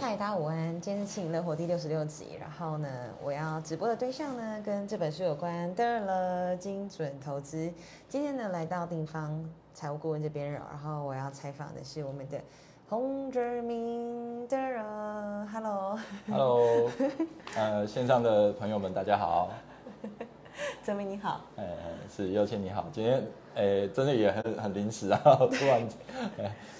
嗨，大家午安！今天是《庆乐活》第六十六集，然后呢，我要直播的对象呢，跟这本书有关的了，精准投资。今天呢，来到定方财务顾问这边，然后我要采访的是我们的洪哲明的人，Hello，Hello，呃，线上的朋友们，大家好。哲明你好，呃，是邀请你好，今天，诶，真的也很很临时啊，突然，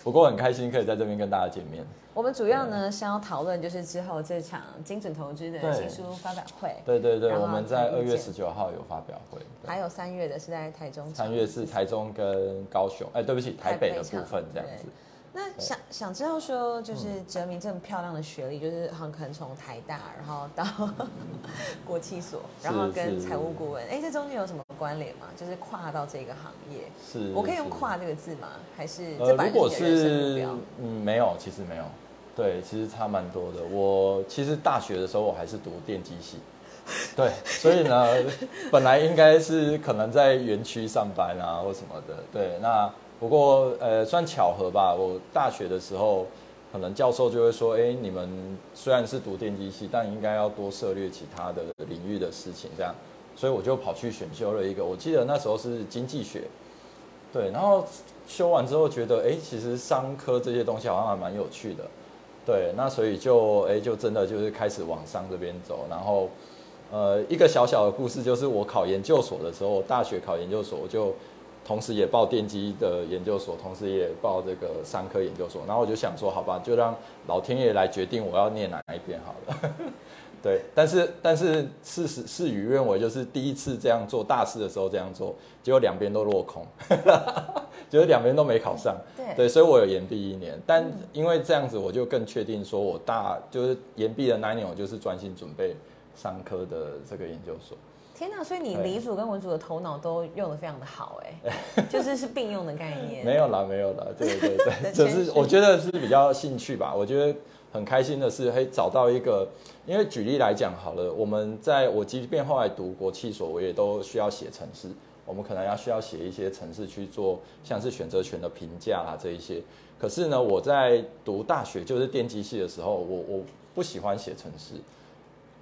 不过很开心可以在这边跟大家见面。我们主要呢是要讨论就是之后这场精准投资的新书发表会。对对对，我们在二月十九号有发表会，还有三月的是在台中。三月是台中跟高雄，哎，对不起，台北的部分这样子。那想想知道说，就是哲明这么漂亮的学历，就是很可能从台大，然后到 国企所，然后跟财务顾问，哎，这中间有什么关联吗？就是跨到这个行业，是我可以用“跨”这个字吗？还是呃，如果是嗯，没有，其实没有，对，其实差蛮多的。我其实大学的时候我还是读电机系，对，所以呢，本来应该是可能在园区上班啊或什么的，对，那。不过，呃，算巧合吧。我大学的时候，可能教授就会说：“哎，你们虽然是读电机系，但应该要多涉猎其他的领域的事情。”这样，所以我就跑去选修了一个。我记得那时候是经济学，对。然后修完之后，觉得哎，其实商科这些东西好像还蛮有趣的，对。那所以就哎，就真的就是开始往商这边走。然后，呃，一个小小的故事就是，我考研究所的时候，大学考研究所我就。同时也报电机的研究所，同时也报这个商科研究所。然后我就想说，好吧，就让老天爷来决定我要念哪一边好了。对，但是但是事实事与愿违，就是第一次这样做大事的时候这样做，结果两边都落空，结果两边都没考上。对，对，所以我有延毕一年。但因为这样子，我就更确定说我大就是延毕的那一年，我就是专心准备商科的这个研究所。天呐！所以你理组跟文组的头脑都用的非常的好，哎，就是是并用的概念。没有啦，没有啦，对对对，就是我觉得是比较兴趣吧。我觉得很开心的是，可以找到一个，因为举例来讲好了，我们在我即便后来读国企所，我也都需要写程式，我们可能要需要写一些程式去做，像是选择权的评价啊这一些。可是呢，我在读大学就是电机系的时候，我我不喜欢写程式。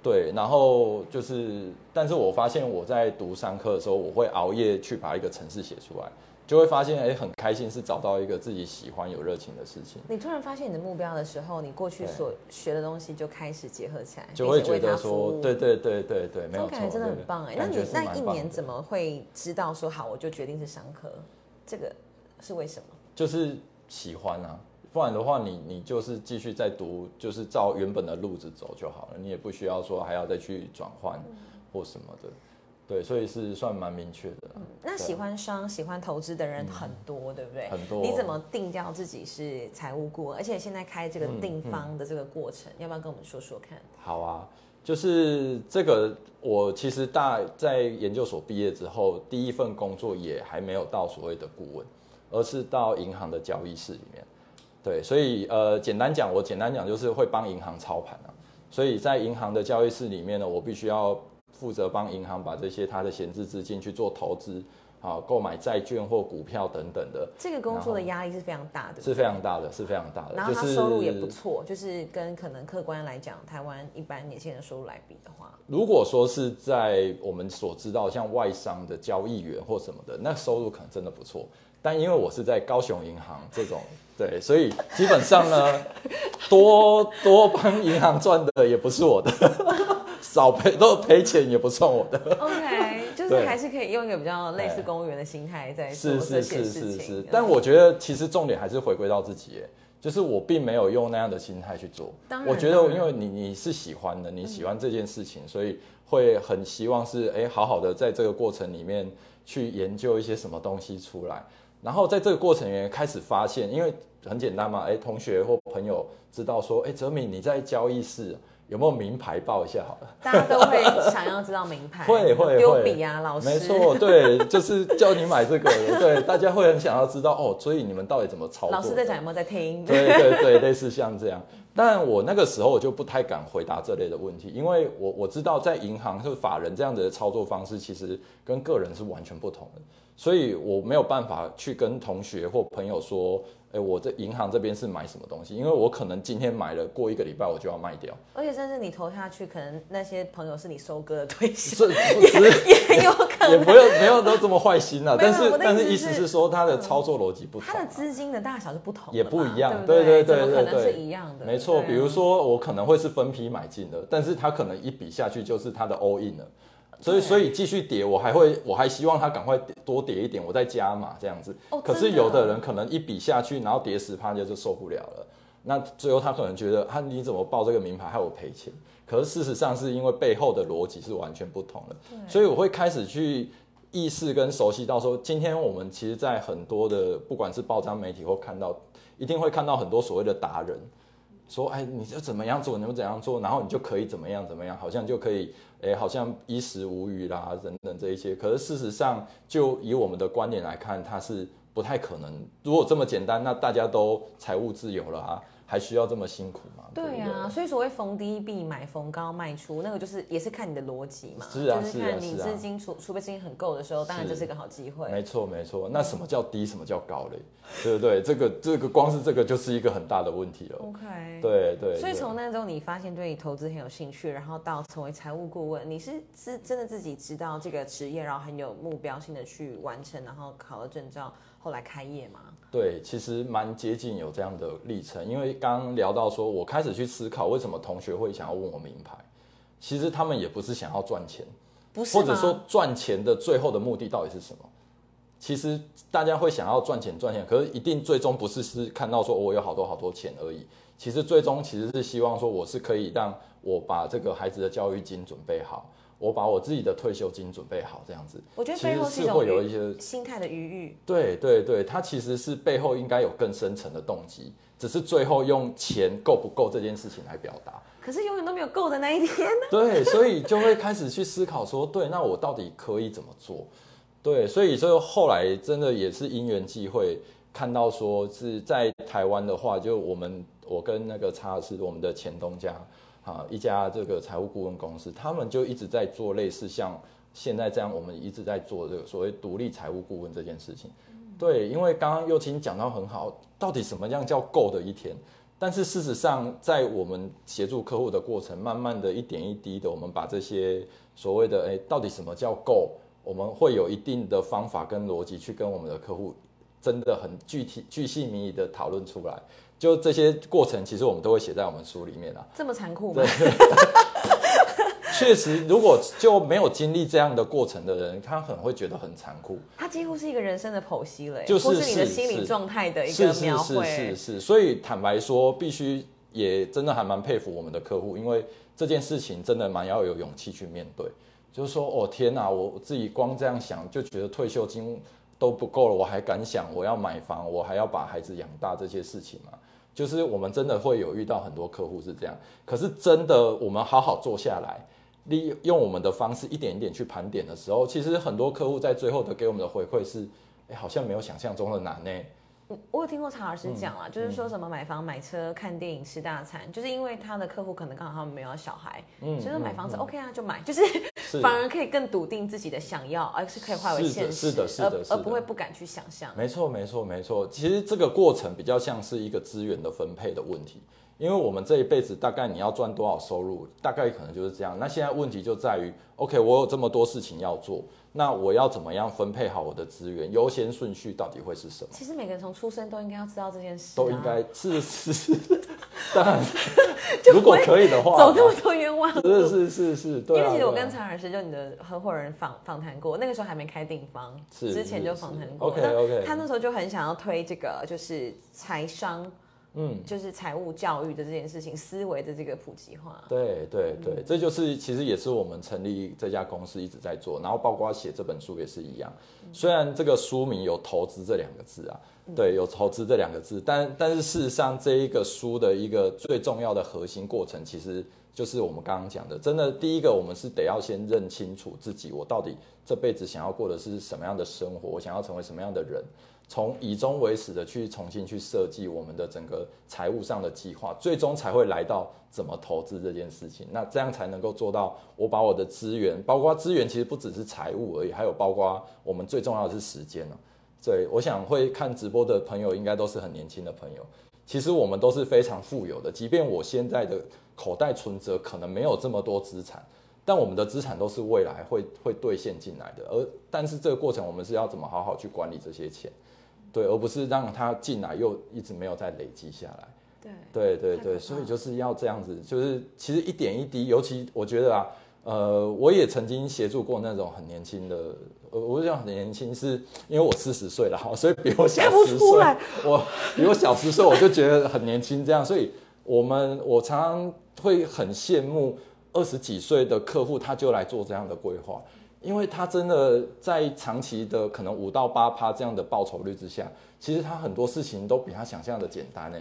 对，然后就是，但是我发现我在读商科的时候，我会熬夜去把一个城市写出来，就会发现哎，很开心，是找到一个自己喜欢、有热情的事情。你突然发现你的目标的时候，你过去所学的东西就开始结合起来，就会觉得说，对对对对对，没有错，感觉真的很棒哎。那你那一年怎么会知道说好，我就决定是商科？这个是为什么？就是喜欢啊。不然的话，你你就是继续在读，就是照原本的路子走就好了。你也不需要说还要再去转换或什么的，对，所以是算蛮明确的。那喜欢商、喜欢投资的人很多，对不对？很多。你怎么定掉自己是财务顾问？而且现在开这个定方的这个过程，要不要跟我们说说看？好啊，就是这个，我其实大在研究所毕业之后，第一份工作也还没有到所谓的顾问，而是到银行的交易室里面。对，所以呃，简单讲，我简单讲就是会帮银行操盘啊。所以在银行的交易室里面呢，我必须要负责帮银行把这些它的闲置资金去做投资，啊，购买债券或股票等等的。这个工作的压力是非常大的，是非常大的，是非常大的。然后他收入也不错，就是跟可能客观来讲，台湾一般年轻人收入来比的话，如果说是在我们所知道像外商的交易员或什么的，那收入可能真的不错。但因为我是在高雄银行这种，对，所以基本上呢，多多帮银行赚的也不是我的，少赔都赔钱也不算我的。OK，就是还是可以用一个比较类似公务员的心态在做这些事情。但我觉得其实重点还是回归到自己，就是我并没有用那样的心态去做。我觉得因为你你是喜欢的，你喜欢这件事情，所以会很希望是哎好好的在这个过程里面去研究一些什么东西出来。然后在这个过程里面开始发现，因为很简单嘛，哎，同学或朋友知道说，哎，泽敏你在交易室有没有名牌报一下好了？大家都会想要知道名牌，会会丢笔啊，老师。没错，对，就是叫你买这个，对，大家会很想要知道哦，所以你们到底怎么操作？老师在讲有没有在听？对对对，类似像这样。但我那个时候我就不太敢回答这类的问题，因为我我知道在银行是法人这样子的操作方式，其实跟个人是完全不同的。所以我没有办法去跟同学或朋友说，哎，我这银行这边是买什么东西？因为我可能今天买了，过一个礼拜我就要卖掉。而且甚至你投下去，可能那些朋友是你收割的对象，这 也很有可能。也不用没有都这么坏心啊。但是但是是意思是说，它的操作逻辑不同啊。它的资金的大小是不同，也不一样，对对对不怎么可能对对，是一样的？没错，啊比如说我可能会是分批买进的，但是它可能一笔下去就是它的 all in 了，所以所以继续跌，我还会我还希望它赶快多跌一点，我再加码这样子。哦可是有的人可能一笔下去，然后跌十趴就就受不了了，那最后他可能觉得，啊你怎么报这个名牌害我赔钱？可是事实上是因为背后的逻辑是完全不同的，所以我会开始去意识跟熟悉到说，今天我们其实，在很多的不管是报章媒体或看到，一定会看到很多所谓的达人，说，哎，你要怎么样做，你就怎样做，然后你就可以怎么样怎么样，好像就可以，哎，好像衣食无虞啦，等等这一些。可是事实上，就以我们的观点来看，它是不太可能。如果这么简单，那大家都财务自由了啊，还需要这么辛苦吗？对不啊，所以所谓逢低必买，逢高卖出，那个就是也是看你的逻辑嘛，是啊就是看你资金储储备资金很够的时候，当然这是一个好机会。没错没错，那什么叫低，什么叫高嘞？对不对？这个这个光是这个就是一个很大的问题了。OK，。对对，所以对从那之后，你发现对投资很有兴趣，然后到成为财务顾问，你是是真的自己知道这个职业，然后很有目标性的去完成，然后考了证照，后来开业吗？对，其实蛮接近有这样的历程，因为刚刚聊到说，我开始去思考为什么同学会想要问我名牌，其实他们也不是想要赚钱，不是吗？或者说赚钱的最后的目的到底是什么？其实大家会想要赚钱赚钱，可是一定最终不是是看到说我有好多好多钱而已。其实最终其实是希望说我是可以让我把这个孩子的教育金准备好，我把我自己的退休金准备好，这样子。我觉得背后是会有一些心态的余裕。对对对，它其实是背后应该有更深层的动机，只是最后用钱够不够这件事情来表达。可是永远都没有够的那一天呢。对，所以就会开始去思考说，对，那我到底可以怎么做？对，所以就后来真的也是因缘际会，看到说是在台湾的话，就我们我跟那个查尔斯我们的前东家啊一家这个财务顾问公司，他们就一直在做类似像现在这样，我们一直在做这个所谓独立财务顾问这件事情。对，因为刚刚右青讲到很好，到底什么样叫够的一天？但是事实上，在我们协助客户的过程，慢慢的一点一滴的，我们把这些所谓的哎，到底什么叫够，我们会有一定的方法跟逻辑去跟我们的客户真的很具体、具细靡遗的讨论出来。就这些过程，其实我们都会写在我们书里面啊。这么残酷吗对？，确实，如果就没有经历这样的过程的人，他可能会觉得很残酷。他几乎是一个人生的剖析了，就是或是你的心理是状态的一是是个描绘。是是是，所以坦白说，必须也真的还蛮佩服我们的客户，因为这件事情真的蛮要有勇气去面对。就是说，哦天哪，我自己光这样想就觉得退休金都不够了，我还敢想我要买房，我还要把孩子养大这些事情吗？就是我们真的会有遇到很多客户是这样，可是真的我们好好坐下来，利用我们的方式一点一点去盘点的时候，其实很多客户在最后的给我们的回馈是，哎，好像没有想象中的难呢。我有听过查尔斯讲嗯啦，就是说什么买房、买车、看电影、吃大餐，就是因为他的客户可能刚好他们没有小孩，嗯所以说买房子嗯 OK 啊就买，就是是 反而可以更笃定自己的想要，而是可以化为现实，是的是的而是的而不会不敢去想象。没错，没错，没错。其实这个过程比较像是一个资源的分配的问题，因为我们这一辈子大概你要赚多少收入，大概可能就是这样。那现在问题就在于，OK，我有这么多事情要做，那我要怎么样分配好我的资源，优先顺序到底会是什么？其实每个人从出生都应该要知道这件事、啊，都应该是是是，当然，如果可以的话，走这么多冤枉路。是是是是，对啊。因为其实我跟常老师就你的合伙人访访谈过，那个时候还没开定方，是之前就是访谈过。OK，OK 他那时候就很想要推这个，就是财商，嗯，就是财务教育的这件事情，思维的这个普及化。对对嗯对，这就是其实也是我们成立这家公司一直在做，然后包括写这本书也是一样。嗯虽然这个书名有“投资”这两个字啊，对，有“投资”这两个字，但但是事实上这一个书的一个最重要的核心过程，其实就是我们刚刚讲的，真的第一个我们是得要先认清楚自己，我到底这辈子想要过的是什么样的生活，我想要成为什么样的人。从以终为始的去重新去设计我们的整个财务上的计划，最终才会来到怎么投资这件事情。那这样才能够做到，我把我的资源，包括资源其实不只是财务而已，还有包括我们最重要的是时间呢、对，我想会看直播的朋友应该都是很年轻的朋友。其实我们都是非常富有的，即便我现在的口袋存折可能没有这么多资产，但我们的资产都是未来会会兑现进来的。而但是这个过程我们是要怎么好好去管理这些钱，对，而不是让他进来又一直没有再累积下来。对对对对，所以就是要这样子，就是其实一点一滴，尤其我觉得啊，呃，我也曾经协助过那种很年轻的，呃，我讲很年轻，是因为我四十岁了哈，所以比我小十岁，我比我小十岁，我就觉得很年轻这样，所以我们我常常会很羡慕二十几岁的客户，他就来做这样的规划，因为他真的在长期的可能五到八趴这样的报酬率之下，其实他很多事情都比他想象的简单呢。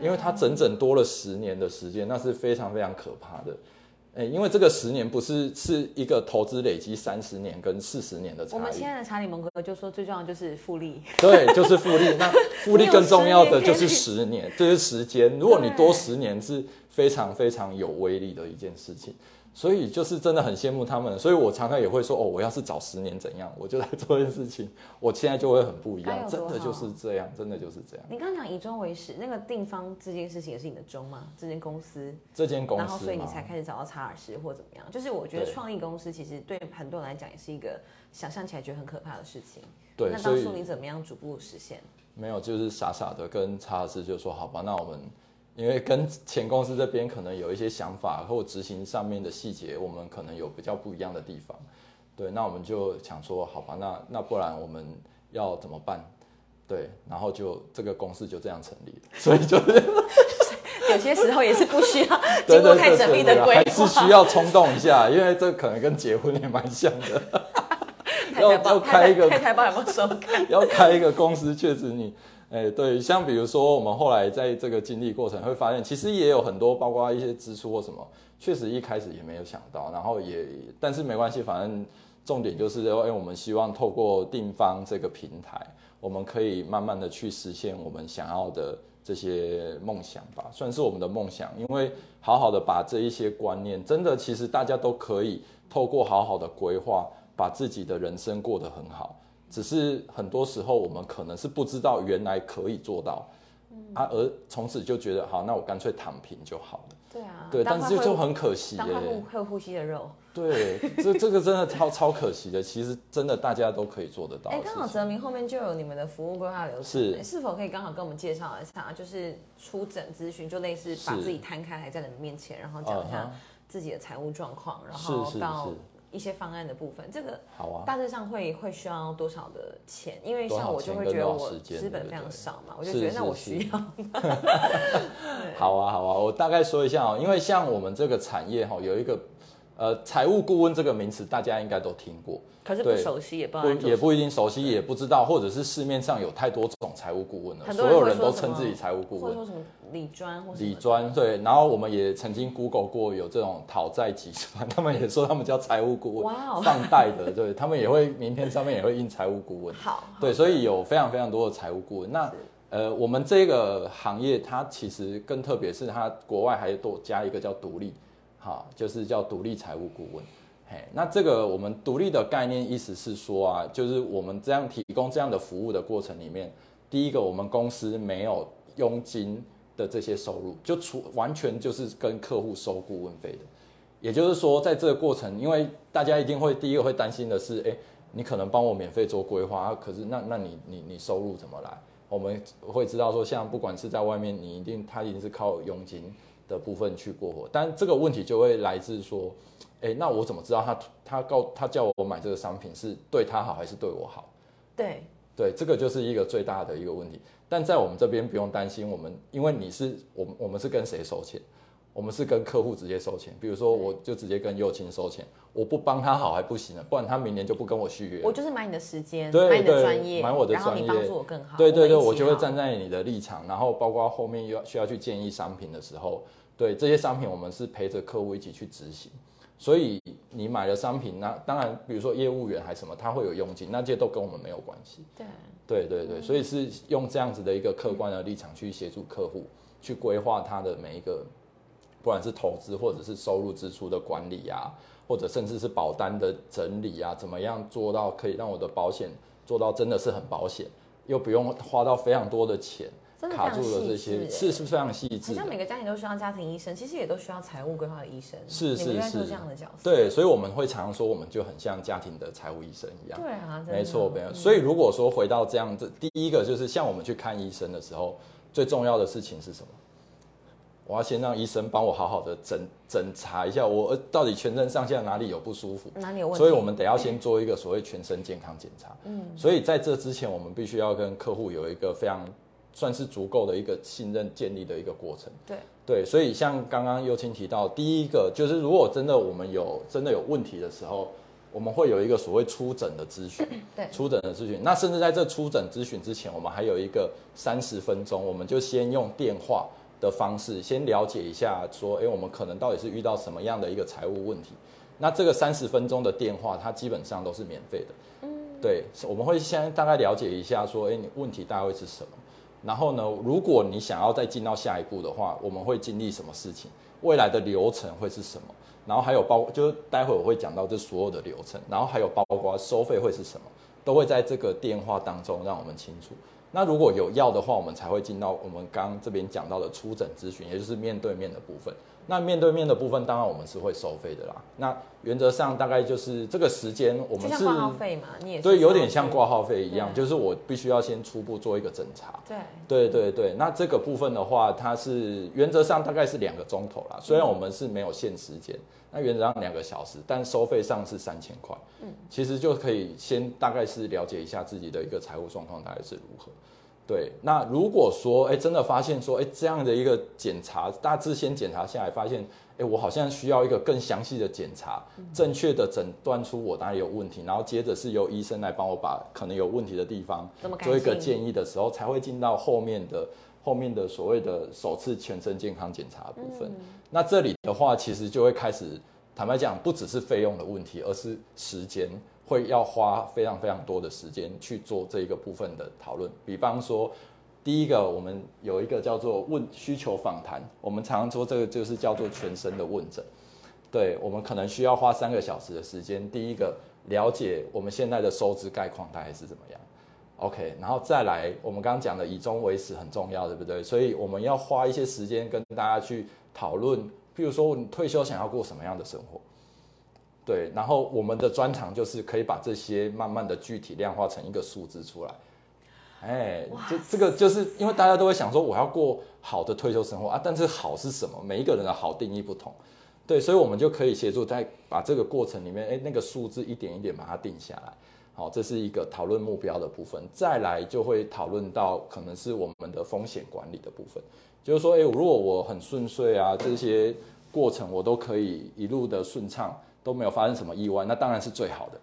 因为他整整多了十年的时间，那是非常非常可怕的。哎，因为这个十年不是是一个投资累积三十年跟四十年的差异。我们现在的查理蒙哥就说，最重要就是复利。对，就是复利。那复利更重要的就是十年，这是时间。如果你多十年，是非常非常有威力的一件事情。所以就是真的很羡慕他们，所以我常常也会说哦，我要是早十年怎样，我就来做这件事情，我现在就会很不一样，真的就是这样，真的就是这样。你刚刚讲以终为始，那个定方这件事情也是你的终吗？这间公司，这间公司，然后所以你才开始找到查尔斯或怎么样？就是我觉得创意公司其实对很多人来讲也是一个想象起来觉得很可怕的事情。对，那当初你怎么样逐步实现？没有，就是傻傻的跟查尔斯就说好吧，那我们。因为跟前公司这边可能有一些想法或执行上面的细节，我们可能有比较不一样的地方，对，那我们就想说，好吧，那那不然我们要怎么办？对，然后就这个公司就这样成立 了，所以就是有些时候也是不需要经过太缜密的规划，还是需要冲动一下，因为这可能跟结婚也蛮像的，要要开一个太太帮有没有收看？要开一个公司，确实你。哎，对，像比如说我们后来在这个经历过程会发现，其实也有很多，包括一些支出或什么，确实一开始也没有想到，然后也，但是没关系，反正重点就是说，哎，我们希望透过定方这个平台，我们可以慢慢的去实现我们想要的这些梦想吧，算是我们的梦想，因为好好的把这一些观念，真的其实大家都可以透过好好的规划，把自己的人生过得很好。只是很多时候我们可能是不知道原来可以做到，啊，而从此就觉得好，那我干脆躺平就好了。对啊，对，但是就很可惜耶。会呼吸的肉。对，这这个真的超超可惜的。其实真的大家都可以做得到。哎，刚好泽明后面就有你们的服务规划流程，是是否可以刚好跟我们介绍一下？就是出诊咨询，就类似把自己摊开来在你们面前，然后讲一下自己的财务状况，然后到。一些方案的部分，这个好啊，大致上会会需要多少的钱？因为像我就会觉得我资本非常少嘛，我就觉得那我需要。好啊，好啊，我大概说一下哦，因为像我们这个产业哈，有一个。呃，财务顾问这个名词大家应该都听过，可是不熟悉也不不也不一定熟悉，也不知道，或者是市面上有太多种财务顾问了，所有人都称自己财务顾问，或者说什么理专或理专对，然后我们也曾经 Google 过有这种讨债集团，他们也说他们叫财务顾问，哇，放贷的，对他们也会名片上面也会印财务顾问，好，对，所以有非常非常多的财务顾问。那呃，我们这个行业它其实更特别，是它国外还多加一个叫独立。好，就是叫独立财务顾问，嘿，那这个我们独立的概念意思是说啊，就是我们这样提供这样的服务的过程里面，第一个我们公司没有佣金的这些收入，就除完全就是跟客户收顾问费的，也就是说在这个过程，因为大家一定会第一个会担心的是，哎，你可能帮我免费做规划，可是那那你你你收入怎么来？我们会知道说，像不管是在外面，你一定他一定是靠佣金。的部分去过活，但这个问题就会来自说，哎，那我怎么知道他他告他叫我买这个商品是对他好还是对我好？对对，这个就是一个最大的一个问题。但在我们这边不用担心，我们因为你是我们我们是跟谁收钱？我们是跟客户直接收钱。比如说，我就直接跟右青收钱，我不帮他好还不行呢，不然他明年就不跟我续约。我就是买你的时间，买你的专业，买我的专业，帮助我更好。对对对，我就会站在你的立场，然后包括后面又要需要去建议商品的时候。对这些商品，我们是陪着客户一起去执行，所以你买了商品，那当然，比如说业务员还是什么，他会有佣金，那这些都跟我们没有关系。对，对对对，所以是用这样子的一个客观的立场去协助客户，去规划他的每一个，不管是投资或者是收入支出的管理啊，或者甚至是保单的整理啊，怎么样做到可以让我的保险做到真的是很保险，又不用花到非常多的钱。卡住了这些是是非常细致，好像每个家庭都需要家庭医生，其实也都需要财务规划的医生，是是是这样的角色。对，所以我们会常说，我们就很像家庭的财务医生一样。对啊，没错，没错。所以如果说回到这样子，第一个就是像我们去看医生的时候，最重要的事情是什么？我要先让医生帮我好好的诊诊查一下，我到底全身上下哪里有不舒服，哪里有问题？所以我们得要先做一个所谓全身健康检查。嗯，所以在这之前，我们必须要跟客户有一个非常。算是足够的一个信任建立的一个过程。对对，所以像刚刚优青提到，第一个就是如果真的我们有真的有问题的时候，我们会有一个所谓出诊的咨询。对，出诊的咨询。那甚至在这出诊咨询之前，我们还有一个三十分钟，我们就先用电话的方式先了解一下，说，哎，我们可能到底是遇到什么样的一个财务问题。那这个三十分钟的电话，它基本上都是免费的。嗯，对，我们会先大概了解一下，说，哎，你问题大概会是什么？然后呢，如果你想要再进到下一步的话，我们会经历什么事情？未来的流程会是什么？然后还有包，就是待会我会讲到这所有的流程，然后还有包括收费会是什么，都会在这个电话当中让我们清楚。那如果有要的话，我们才会进到我们刚这边讲到的出诊咨询，也就是面对面的部分。那面对面的部分，当然我们是会收费的啦。那原则上大概就是这个时间，我们是挂号费嘛？你也对，有点像挂号费一样，就是我必须要先初步做一个诊查。对，对对对。那这个部分的话，它是原则上大概是两个钟头啦。虽然我们是没有限时间，那原则上两个小时，但收费上是三千块。嗯，其实就可以先大概是了解一下自己的一个财务状况大概是如何。对，那如果说，哎，真的发现说，哎，这样的一个检查，大致先检查下来，发现，哎，我好像需要一个更详细的检查，正确的诊断出我哪里有问题，然后接着是由医生来帮我把可能有问题的地方做一个建议的时候，才会进到后面的后面的所谓的首次全身健康检查部分。那这里的话，其实就会开始，坦白讲，不只是费用的问题，而是时间。会要花非常非常多的时间去做这一个部分的讨论。比方说，第一个我们有一个叫做问需求访谈，我们常常说这个就是叫做全身的问诊。对我们可能需要花三个小时的时间，第一个了解我们现在的收支概况大概是怎么样，OK，然后再来我们刚刚讲的以终为始很重要，对不对？所以我们要花一些时间跟大家去讨论，譬如说你退休想要过什么样的生活。对，然后我们的专长就是可以把这些慢慢的具体量化成一个数字出来，哎，这这个就是因为大家都会想说我要过好的退休生活啊，但是好是什么？每一个人的好定义不同，对，所以我们就可以协助在把这个过程里面，哎，那个数字一点一点把它定下来，好，这是一个讨论目标的部分。再来就会讨论到可能是我们的风险管理的部分，就是说，哎，如果我很顺遂啊，这些过程我都可以一路的顺畅。都没有发生什么意外，那当然是最好的。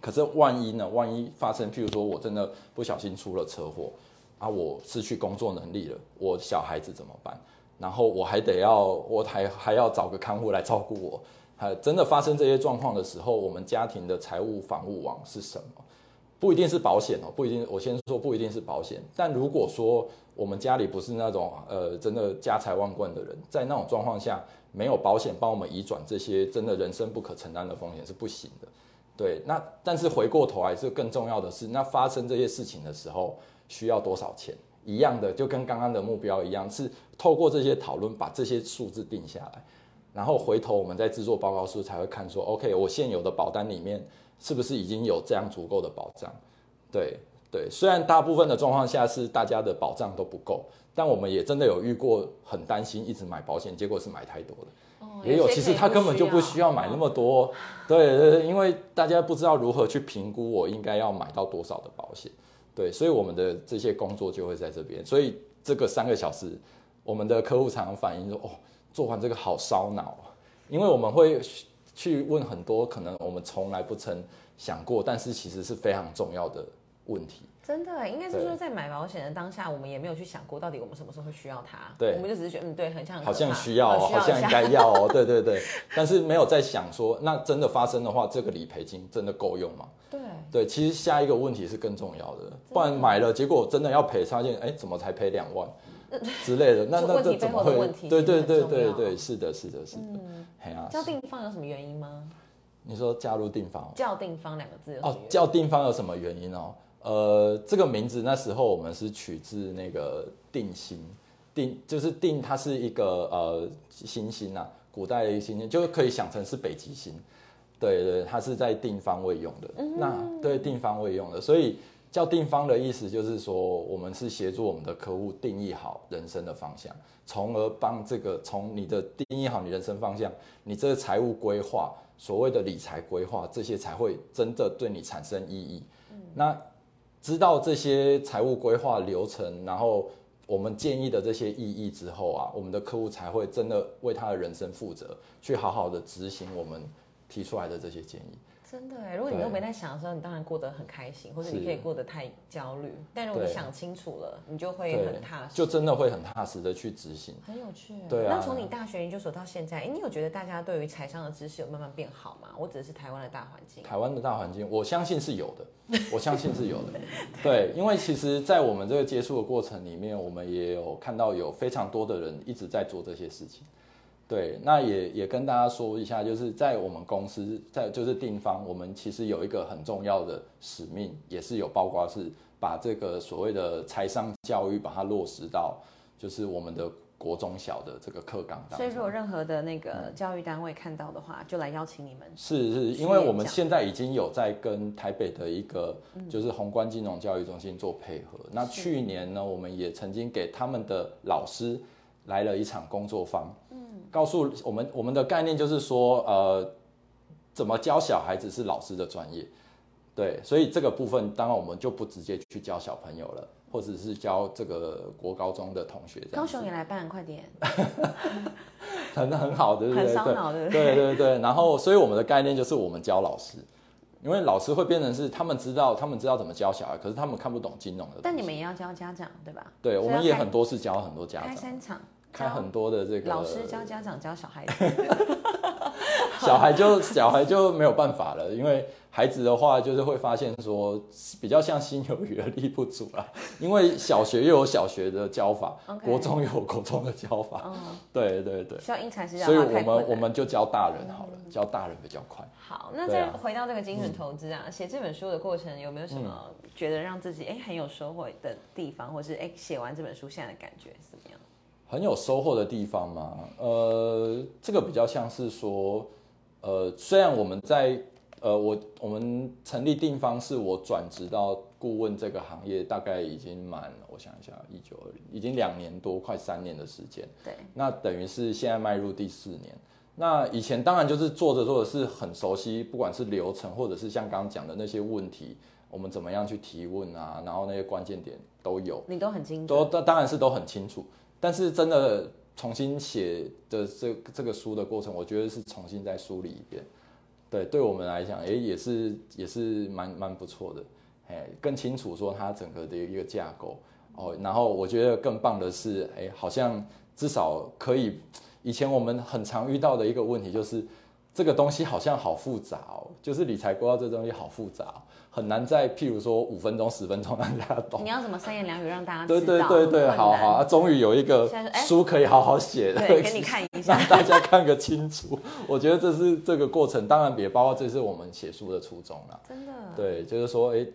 可是万一呢？万一发生，譬如说我真的不小心出了车祸，啊，我失去工作能力了，我小孩子怎么办？然后我还得要，我还还要找个看护来照顾我。还真的发生这些状况的时候，我们家庭的财务防护网是什么？不一定是保险哦，不一定。我先说不一定是保险，但如果说我们家里不是那种呃真的家财万贯的人，在那种状况下。没有保险帮我们移转这些真的人生不可承担的风险是不行的，对。那但是回过头来，是更重要的是，那发生这些事情的时候需要多少钱？一样的，就跟刚刚的目标一样，是透过这些讨论把这些数字定下来，然后回头我们在制作报告书才会看说，OK，我现有的保单里面是不是已经有这样足够的保障？对对，虽然大部分的状况下是大家的保障都不够。但我们也真的有遇过很担心一直买保险，结果是买太多的，也有其实他根本就不需要买那么多，对对对，因为大家不知道如何去评估我应该要买到多少的保险，对，所以我们的这些工作就会在这边，所以这个三个小时，我们的客户常常反映说，哦，做完这个好烧脑，因为我们会去问很多可能我们从来不曾想过，但是其实是非常重要的问题。真的，应该是说在买保险的当下，我们也没有去想过到底我们什么时候会需要它。对，我们就只是觉得，嗯，对，很像，好像需要，好像应该要哦，对对对。但是没有在想说，那真的发生的话，这个理赔金真的够用吗？对对，其实下一个问题是更重要的，不然买了结果真的要赔，发现哎，怎么才赔两万 之类的？那那这怎么会？对对对对对，是的，是的，是的。哎呀，叫定方有什么原因吗？你说加入定方？叫定方两个字哦，叫定方有什么原因哦？呃，这个名字那时候我们是取自那个定星，定就是定，它是一个呃星星啊，古代的星星，就可以想成是北极星。对对，它是在定方位用的。那对定方位用的，所以叫定方的意思就是说，我们是协助我们的客户定义好人生的方向，从而帮这个从你的定义好你人生方向，你这个财务规划，所谓的理财规划，这些才会真的对你产生意义。那知道这些财务规划流程，然后我们建议的这些意义之后啊，我们的客户才会真的为他的人生负责，去好好的执行我们。提出来的这些建议，真的哎，如果你都没在想的时候，你当然过得很开心，或者你可以过得太焦虑。但如果你想清楚了，你就会很踏实，就真的会很踏实的去执行。很有趣。对啊。那从你大学研究所到现在，哎，你有觉得大家对于财商的知识有慢慢变好吗？我指的是台湾的大环境。台湾的大环境，我相信是有的，我相信是有的。对，因为其实，在我们这个接触的过程里面，我们也有看到有非常多的人一直在做这些事情。对，那也也跟大家说一下，就是在我们公司，在就是定方，我们其实有一个很重要的使命，也是有包括是把这个所谓的财商教育，把它落实到就是我们的国中小的这个课纲当中。所以，如果任何的那个教育单位看到的话，就来邀请你们。是是，因为我们现在已经有在跟台北的一个就是宏观金融教育中心做配合。那去年呢，我们也曾经给他们的老师来了一场工作坊。告诉我们，我们的概念就是说，呃，怎么教小孩子是老师的专业，对，所以这个部分当然我们就不直接去教小朋友了，或者是教这个国高中的同学。高雄也来办，快点，很很好的，很烧脑的，对对。对。然后，所以我们的概念就是我们教老师，因为老师会变成是他们知道，他们知道怎么教小孩，可是他们看不懂金融的。但你们也要教家长，对。吧？对，我们也很多是教很多家长。开三场。开很多的这个老师教家长教小孩，小孩就小孩就没有办法了，因为孩子的话就是会发现说比较像心有余而力不足了，因为小学又有小学的教法，国中又有国中的教法，对对对，需要因材施教，所以我们我们就教大人好了，教大人比较快。好，那再回到这个精神投资啊，写这本书的过程有没有什么觉得让自己哎很有收获的地方，或是哎写完这本书现在的感觉是怎么样？很有收获的地方吗？呃，这个比较像是说，呃，虽然我们在呃，我我们成立定方是我转职到顾问这个行业，大概已经满，我想一下，一九二零，已经两年多，快三年的时间。对。那等于是现在迈入第四年。那以前当然就是做着做着是很熟悉，不管是流程或者是像刚刚讲的那些问题，我们怎么样去提问啊，然后那些关键点都有，你都很清楚。都当当然是都很清楚。但是真的重新写的这这个书的过程，我觉得是重新再梳理一遍，对，对我们来讲，哎，也是也是蛮蛮不错的，哎，更清楚说它整个的一个架构哦，然后我觉得更棒的是，哎，好像至少可以，以前我们很常遇到的一个问题就是，这个东西好像好复杂哦，就是理财规划这东西好复杂。很难在，譬如说五分钟、十分钟让大家懂。你要怎么三言两语让大家？对对对对，好好啊，终于有一个书可以好好写，对，给你看一下，让大家看个清楚。我觉得这是这个过程，当然也包括这是我们写书的初衷了。真的。对，就是说，哎，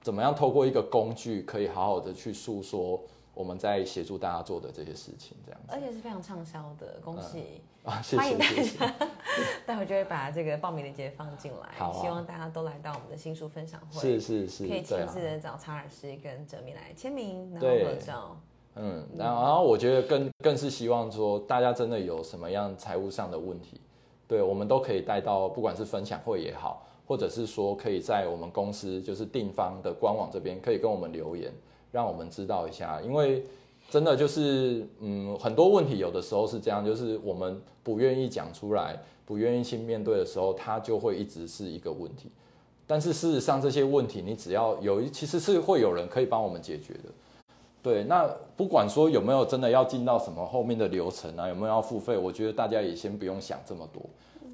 怎么样透过一个工具，可以好好的去诉说。我们在协助大家做的这些事情，这样子，而且是非常畅销的，恭喜啊！谢谢，欢迎大家。待会就会把这个报名链接放进来，希望大家都来到我们的新书分享会，是是是，可以亲自的找查尔斯跟哲米来签名，然后合照。嗯，然后然后我觉得更更是希望说，大家真的有什么样财务上的问题，对我们都可以带到，不管是分享会也好，或者是说可以在我们公司就是定方的官网这边可以跟我们留言。让我们知道一下，因为真的就是，嗯，很多问题有的时候是这样，就是我们不愿意讲出来，不愿意去面对的时候，它就会一直是一个问题。但是事实上，这些问题你只要有，其实是会有人可以帮我们解决的。对，那不管说有没有真的要进到什么后面的流程啊，有没有要付费，我觉得大家也先不用想这么多，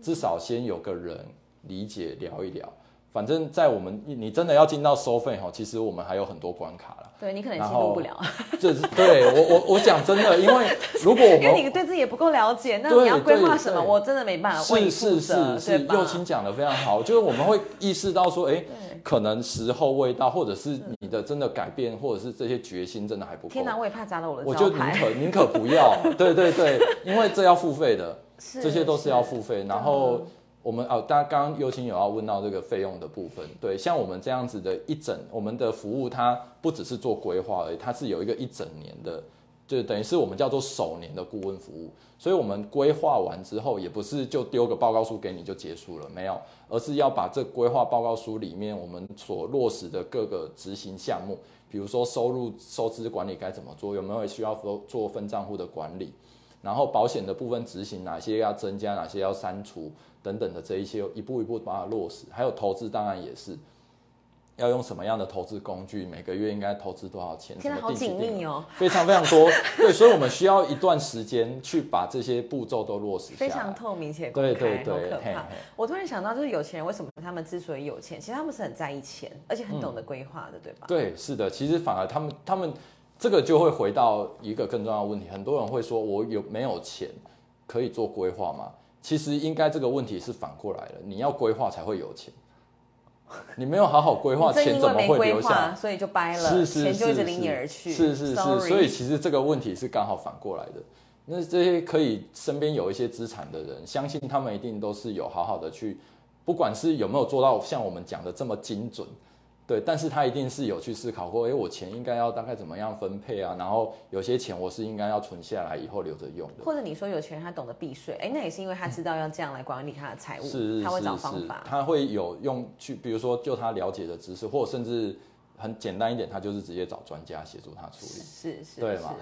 至少先有个人理解聊一聊。反正在我们你真的要进到收费哈，其实我们还有很多关卡了。对你可能进入不了。这是对我我我讲真的，因为如果我们 因为你对自己也不够了解，那你要规划什么，我真的没办法。是是是是，右青讲的非常好，就是我们会意识到说，哎，可能时候未到，或者是你的真的改变，或者是这些决心真的还不够。天哪，我也怕砸到我的我就宁可宁可不要。对对对，因为这要付费的，这些都是要付费，然后。我们哦，大家刚刚尤青有要问到这个费用的部分，对，像我们这样子的一整，我们的服务它不只是做规划而已，它是有一个一整年的，就等于是我们叫做首年的顾问服务。所以，我们规划完之后，也不是就丢个报告书给你就结束了，没有，而是要把这规划报告书里面我们所落实的各个执行项目，比如说收入收支管理该怎么做，有没有需要做做分账户的管理，然后保险的部分执行哪些要增加，哪些要删除。等等的这一些一步一步把它落实，还有投资当然也是要用什么样的投资工具，每个月应该投资多少钱？现在好紧密哦，非常非常多。对，所以我们需要一段时间去把这些步骤都落实。非常透明且公开，好可怕。我突然想到，就是有钱人为什么他们之所以有钱，其实他们是很在意钱，而且很懂得规划的，对吧？对，是的。其实反而他们他们这个就会回到一个更重要的问题，很多人会说，我有没有钱可以做规划吗？其实应该这个问题是反过来了，你要规划才会有钱，你没有好好规划，钱怎么会留下？所以就掰了，是是钱就一直离你而去。是是是，所以其实这个问题是刚好反过来的。那这些可以身边有一些资产的人，相信他们一定都是有好好的去，不管是有没有做到像我们讲的这么精准。对，但是他一定是有去思考过，哎，我钱应该要大概怎么样分配啊？然后有些钱我是应该要存下来，以后留着用的。或者你说有钱人他懂得避税，哎，那也是因为他知道要这样来管理他的财务，是他会找方法，他会有用去，比如说就他了解的知识，或者甚至。很简单一点，他就是直接找专家协助他处理，是是，对嘛？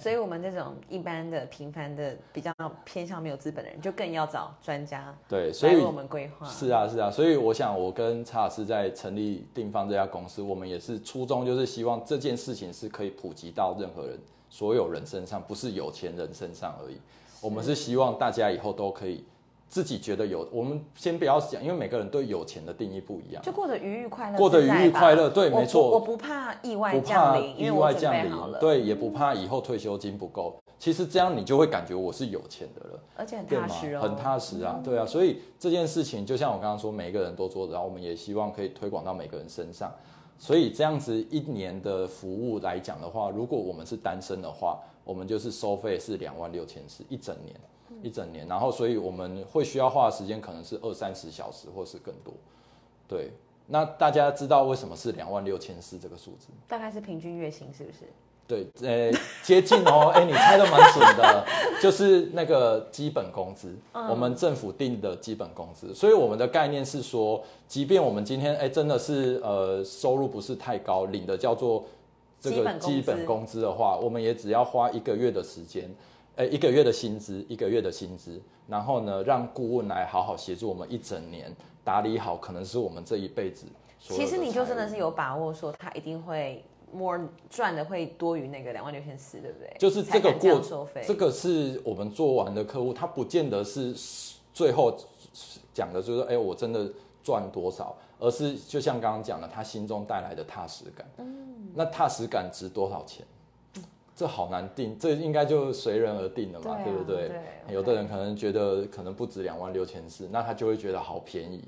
所以，我们这种一般的、平凡的、比较偏向没有资本的人，就更要找专家，对，所以我们规划。是啊，是啊，所以我想，我跟查尔斯在成立定方这家公司，我们也是初衷就是希望这件事情是可以普及到任何人、所有人身上，不是有钱人身上而已。我们是希望大家以后都可以。自己觉得有，我们先不要讲，因为每个人对有钱的定义不一样。就过得愉悦快乐，过得愉悦快乐，对，没错。我不怕意外降临，意外降临，对，也不怕以后退休金不够。其实这样你就会感觉我是有钱的了，而且很踏实哦，很踏实啊，对啊。所以这件事情就像我刚刚说，每一个人都做，然后我们也希望可以推广到每个人身上。所以这样子一年的服务来讲的话，如果我们是单身的话，我们就是收费是两万六千四一整年。一整年，然后所以我们会需要花的时间可能是二三十小时，或是更多。对，那大家知道为什么是两万六千四这个数字？大概是平均月薪是不是？对，呃，接近哦。哎，你猜的蛮准的，就是那个基本工资，我们政府定的基本工资。所以我们的概念是说，即便我们今天哎真的是呃收入不是太高，领的叫做这个基本工资的话，我们也只要花一个月的时间。哎，一个月的薪资，一个月的薪资，然后呢，让顾问来好好协助我们一整年打理好，可能是我们这一辈子。其实你就真的是有把握说他一定会 more 赚的会多于那个两万六千四，对不对？就是这个过收费，这个是我们做完的客户，他不见得是最后讲的就是哎，我真的赚多少，而是就像刚刚讲的，他心中带来的踏实感。嗯，那踏实感值多少钱？这好难定，这应该就随人而定了嘛，对不对？有的人可能觉得可能不止两万六千四，那他就会觉得好便宜，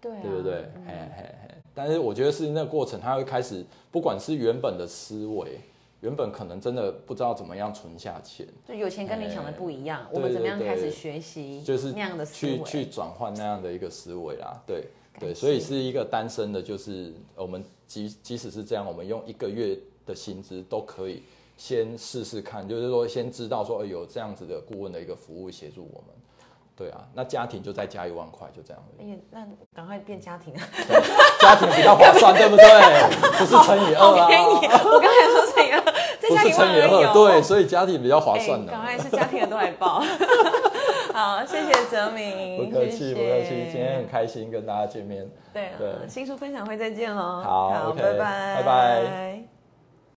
对不对？嘿嘿嘿。但是我觉得是那个过程，他会开始，不管是原本的思维，原本可能真的不知道怎么样存下钱，就有钱跟你想的不一样，我们怎么样开始学习，就是那样的去去转换那样的一个思维啦，对对，所以是一个单身的，就是我们即即使是这样，我们用一个月的薪资都可以。先试试看，就是说先知道说有这样子的顾问的一个服务协助我们，对啊，那家庭就再加一万块，就这样。哎，那赶快变家庭啊！家庭比较划算，对不对？不是乘以二啊！我刚才说乘以二，不是乘以二，对，所以家庭比较划算的。赶快是家庭的都来报。好，谢谢泽明，不客气，不客气，今天很开心跟大家见面。对，新书分享会再见喽。好，拜拜，拜拜。